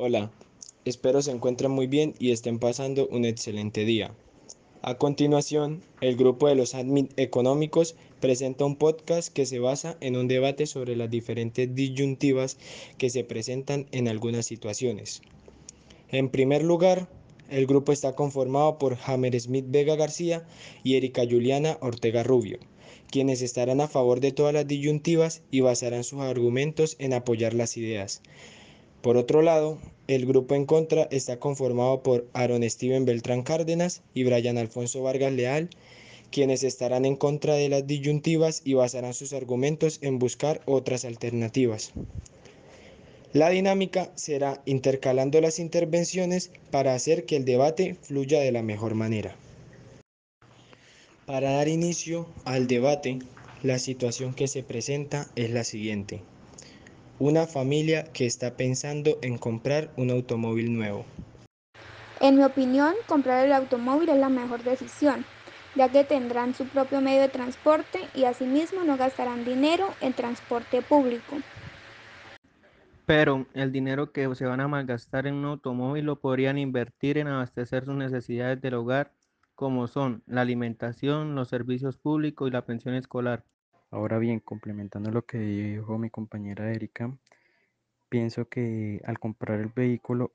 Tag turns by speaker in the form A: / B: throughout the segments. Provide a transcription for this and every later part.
A: Hola, espero se encuentren muy bien y estén pasando un excelente día. A continuación, el grupo de los admin económicos presenta un podcast que se basa en un debate sobre las diferentes disyuntivas que se presentan en algunas situaciones. En primer lugar, el grupo está conformado por Hammer Smith Vega García y Erika Juliana Ortega Rubio, quienes estarán a favor de todas las disyuntivas y basarán sus argumentos en apoyar las ideas. Por otro lado, el grupo en contra está conformado por Aaron Steven Beltrán Cárdenas y Brian Alfonso Vargas Leal, quienes estarán en contra de las disyuntivas y basarán sus argumentos en buscar otras alternativas. La dinámica será intercalando las intervenciones para hacer que el debate fluya de la mejor manera. Para dar inicio al debate, la situación que se presenta es la siguiente. Una familia que está pensando en comprar un automóvil nuevo.
B: En mi opinión, comprar el automóvil es la mejor decisión, ya que tendrán su propio medio de transporte y asimismo no gastarán dinero en transporte público.
C: Pero el dinero que se van a malgastar en un automóvil lo podrían invertir en abastecer sus necesidades del hogar como son la alimentación, los servicios públicos y la pensión escolar.
D: Ahora bien, complementando lo que dijo mi compañera Erika, pienso que al comprar el vehículo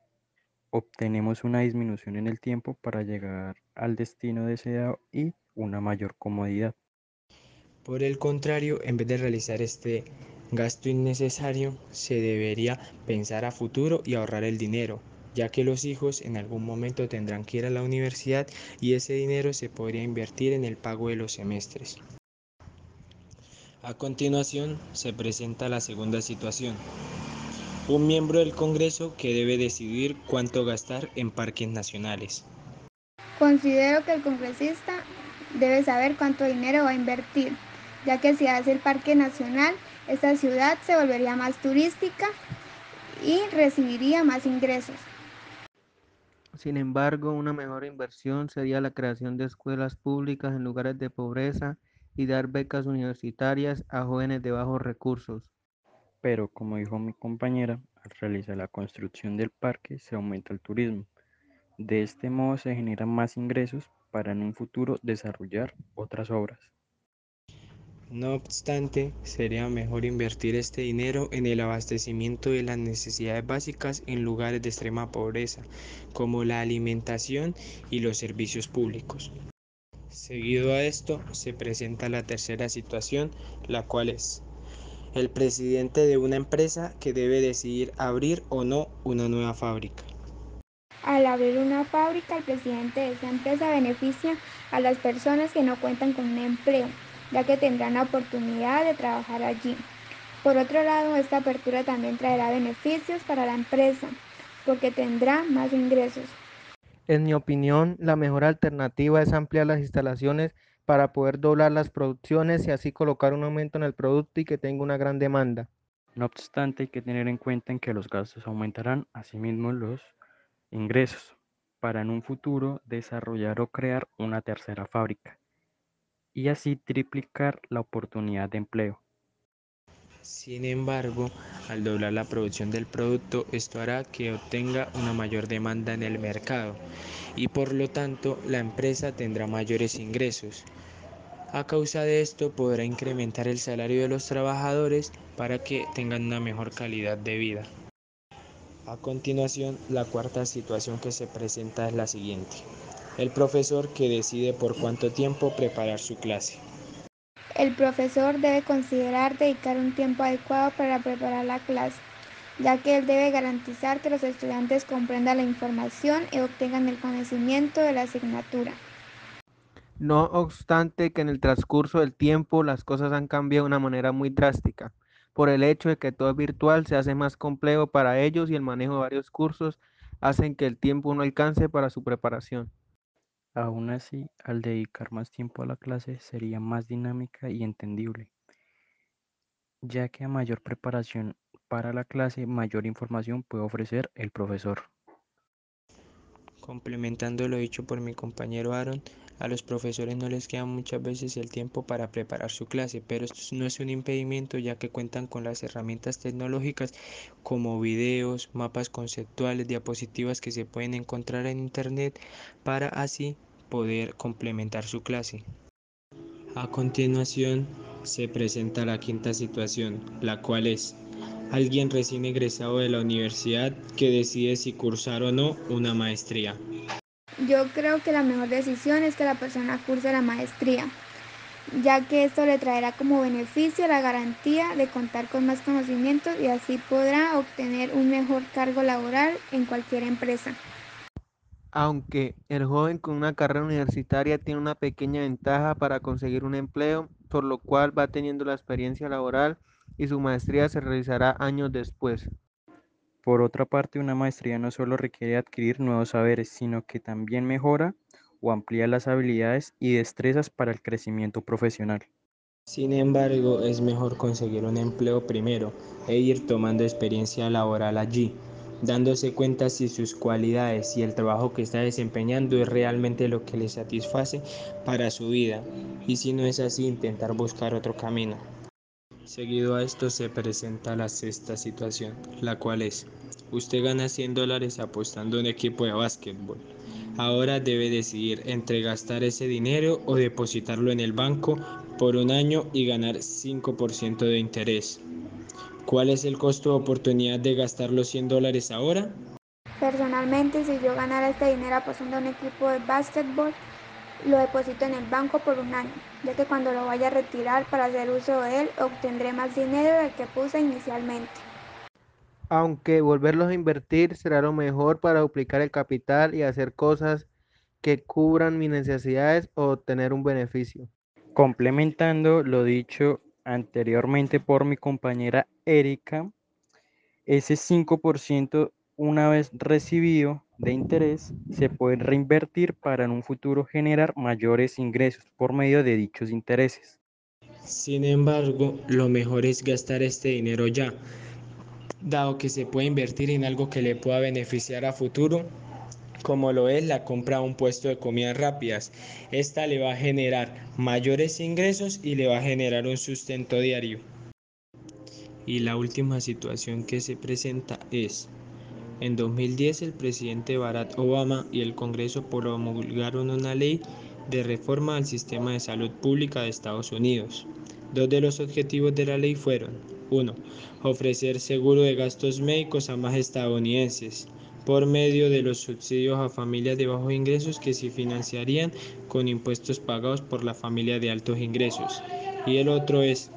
D: obtenemos una disminución en el tiempo para llegar al destino deseado y una mayor comodidad.
A: Por el contrario, en vez de realizar este gasto innecesario, se debería pensar a futuro y ahorrar el dinero, ya que los hijos en algún momento tendrán que ir a la universidad y ese dinero se podría invertir en el pago de los semestres. A continuación se presenta la segunda situación. Un miembro del Congreso que debe decidir cuánto gastar en parques nacionales.
B: Considero que el congresista debe saber cuánto dinero va a invertir, ya que si hace el parque nacional, esta ciudad se volvería más turística y recibiría más ingresos.
C: Sin embargo, una mejor inversión sería la creación de escuelas públicas en lugares de pobreza y dar becas universitarias a jóvenes de bajos recursos.
D: Pero, como dijo mi compañera, al realizar la construcción del parque se aumenta el turismo. De este modo se generan más ingresos para en un futuro desarrollar otras obras.
A: No obstante, sería mejor invertir este dinero en el abastecimiento de las necesidades básicas en lugares de extrema pobreza, como la alimentación y los servicios públicos. Seguido a esto, se presenta la tercera situación, la cual es el presidente de una empresa que debe decidir abrir o no una nueva fábrica.
B: Al abrir una fábrica, el presidente de esa empresa beneficia a las personas que no cuentan con un empleo ya que tendrán la oportunidad de trabajar allí. Por otro lado, esta apertura también traerá beneficios para la empresa, porque tendrá más ingresos.
C: En mi opinión, la mejor alternativa es ampliar las instalaciones para poder doblar las producciones y así colocar un aumento en el producto y que tenga una gran demanda.
D: No obstante, hay que tener en cuenta en que los gastos aumentarán, asimismo los ingresos, para en un futuro desarrollar o crear una tercera fábrica y así triplicar la oportunidad de empleo.
A: Sin embargo, al doblar la producción del producto, esto hará que obtenga una mayor demanda en el mercado y por lo tanto la empresa tendrá mayores ingresos. A causa de esto podrá incrementar el salario de los trabajadores para que tengan una mejor calidad de vida. A continuación, la cuarta situación que se presenta es la siguiente el profesor que decide por cuánto tiempo preparar su clase.
B: El profesor debe considerar dedicar un tiempo adecuado para preparar la clase, ya que él debe garantizar que los estudiantes comprendan la información y obtengan el conocimiento de la asignatura.
C: No obstante que en el transcurso del tiempo las cosas han cambiado de una manera muy drástica. Por el hecho de que todo es virtual se hace más complejo para ellos y el manejo de varios cursos hacen que el tiempo no alcance para su preparación.
D: Aún así, al dedicar más tiempo a la clase sería más dinámica y entendible, ya que a mayor preparación para la clase, mayor información puede ofrecer el profesor.
A: Complementando lo dicho por mi compañero Aaron, A los profesores no les queda muchas veces el tiempo para preparar su clase, pero esto no es un impedimento ya que cuentan con las herramientas tecnológicas como videos, mapas conceptuales, diapositivas que se pueden encontrar en internet para así poder complementar su clase. A continuación se presenta la quinta situación, la cual es alguien recién egresado de la universidad que decide si cursar o no una maestría.
B: Yo creo que la mejor decisión es que la persona curse la maestría, ya que esto le traerá como beneficio la garantía de contar con más conocimientos y así podrá obtener un mejor cargo laboral en cualquier empresa.
C: Aunque el joven con una carrera universitaria tiene una pequeña ventaja para conseguir un empleo, por lo cual va teniendo la experiencia laboral y su maestría se realizará años después.
D: Por otra parte, una maestría no solo requiere adquirir nuevos saberes, sino que también mejora o amplía las habilidades y destrezas para el crecimiento profesional.
A: Sin embargo, es mejor conseguir un empleo primero e ir tomando experiencia laboral allí, dándose cuenta si sus cualidades y el trabajo que está desempeñando es realmente lo que le satisface para su vida y si no es así intentar buscar otro camino. Seguido a esto se presenta la sexta situación, la cual es, usted gana 100 dólares apostando un equipo de básquetbol. Ahora debe decidir entre gastar ese dinero o depositarlo en el banco por un año y ganar 5% de interés. ¿Cuál es el costo de oportunidad de gastar los 100 dólares ahora?
B: Personalmente, si yo ganara este dinero apostando un equipo de básquetbol, lo deposito en el banco por un año, ya que cuando lo vaya a retirar para hacer uso de él, obtendré más dinero del que puse inicialmente.
C: Aunque volverlos a invertir será lo mejor para duplicar el capital y hacer cosas que cubran mis necesidades o obtener un beneficio.
D: Complementando lo dicho anteriormente por mi compañera Erika, ese 5% una vez recibido de interés se puede reinvertir para en un futuro generar mayores ingresos por medio de dichos intereses.
A: Sin embargo, lo mejor es gastar este dinero ya, dado que se puede invertir en algo que le pueda beneficiar a futuro como lo es la compra de un puesto de comidas rápidas. Esta le va a generar mayores ingresos y le va a generar un sustento diario. Y la última situación que se presenta es, en 2010 el presidente Barack Obama y el Congreso promulgaron una ley de reforma al sistema de salud pública de Estados Unidos. Dos de los objetivos de la ley fueron 1. Ofrecer seguro de gastos médicos a más estadounidenses por medio de los subsidios a familias de bajos ingresos que se financiarían con impuestos pagados por la familia de altos ingresos. Y el otro es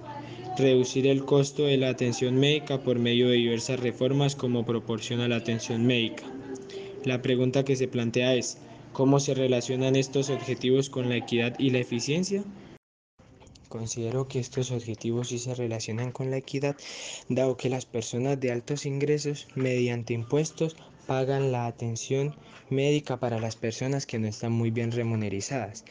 A: reducir el costo de la atención médica por medio de diversas reformas como proporciona la atención médica. La pregunta que se plantea es, ¿cómo se relacionan estos objetivos con la equidad y la eficiencia? Considero que estos objetivos sí se relacionan con la equidad, dado que las personas de altos ingresos, mediante impuestos, pagan la atención médica para las personas que no están muy bien remunerizadas.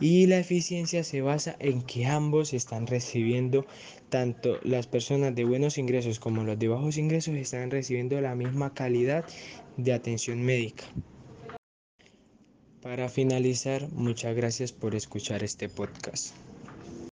A: Y la eficiencia se basa en que ambos están recibiendo, tanto las personas de buenos ingresos como los de bajos ingresos están recibiendo la misma calidad de atención médica. Para finalizar, muchas gracias por escuchar este podcast.